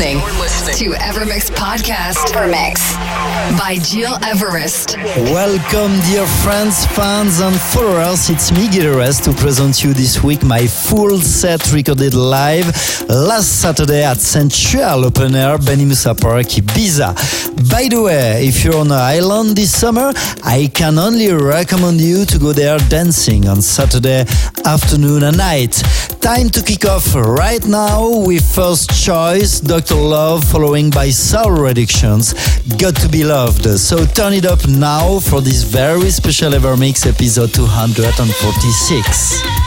You're listening, to Evermix Podcast. Evermix by Gil Everest. Welcome, dear friends, fans, and followers. It's me, Gil Everest, to present you this week my full set recorded live last Saturday at Sensual Open Air, Benimussa Park, Ibiza. By the way, if you're on an island this summer, I can only recommend you to go there dancing on Saturday afternoon and night. Time to kick off right now with first choice Dr. Love, following by Soul Reductions, Got to Be Loved. So turn it up now for this very special Evermix episode 246.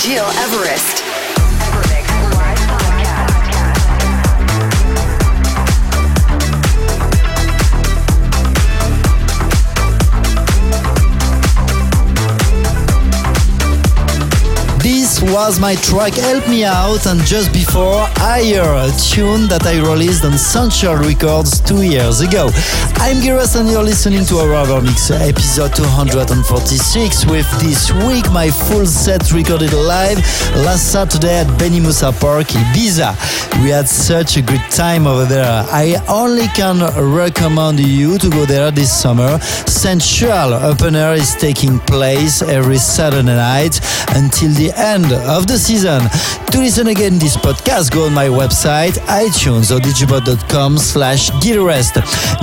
Gil Everest. My track Help Me Out, and just before, Higher, a tune that I released on Central Records two years ago. I'm Gil Everest, and you're listening to EverMix episode 246 with this week my full set recorded live last Saturday at Benimussa Park, Ibiza. We had such a good time over there. I only can recommend you to go there this summer. Sensual Open Air is taking place every Saturday night until the end of the season. To listen again this podcast, go on my website, iTunes or digibot.com slash gileverest.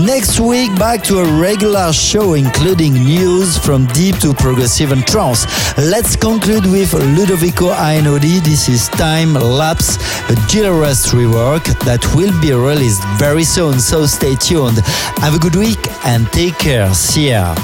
Next week, back to a regular show including news from deep to progressive and trance. Let's conclude with Ludovico Einaudi. This is Time Lapse, a Gil Everest rework that will be released very soon, so stay tuned. Have a good week and take care. See ya.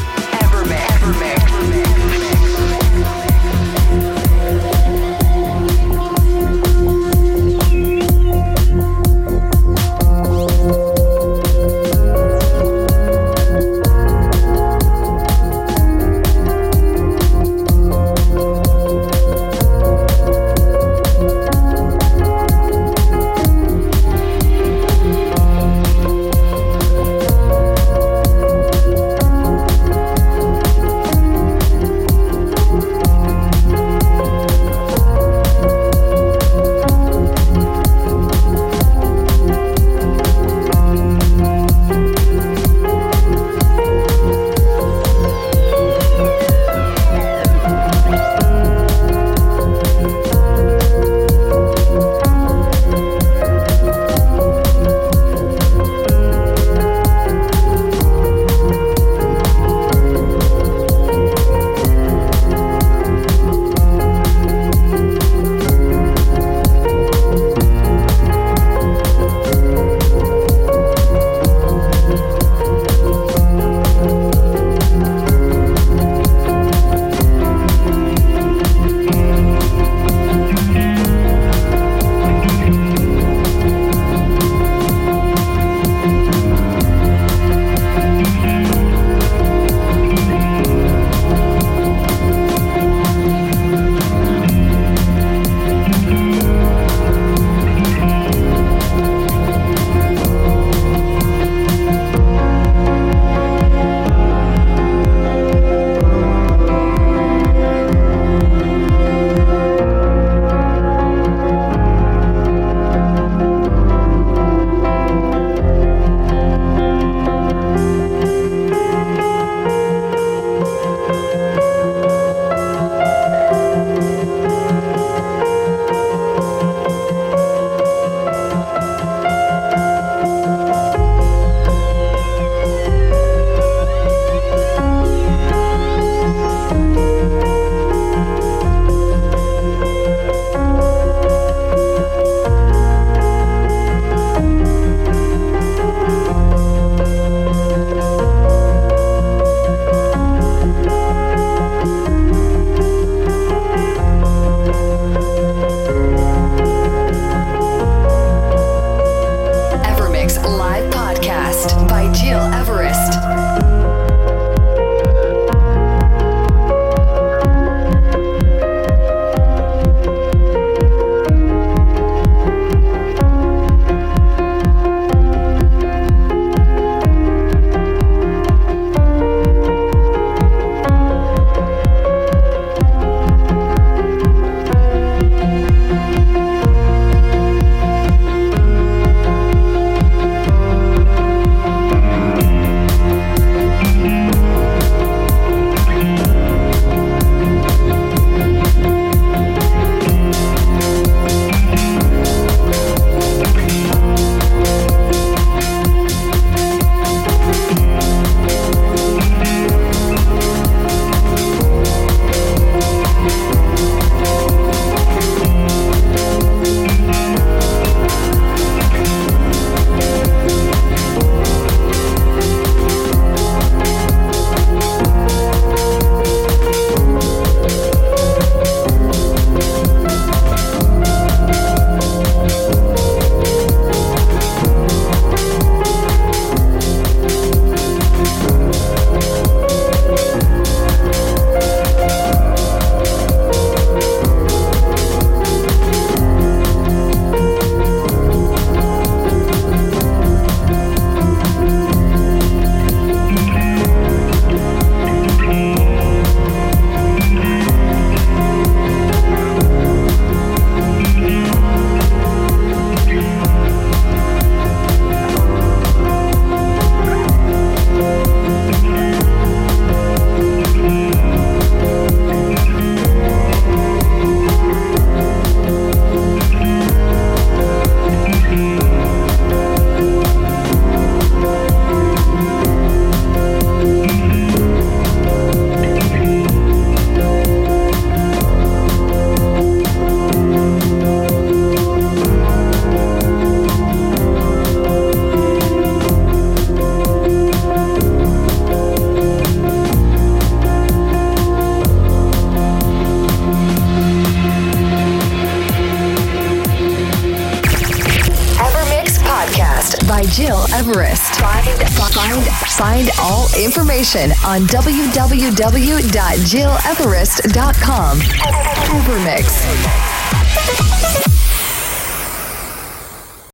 On www.gileverest.com.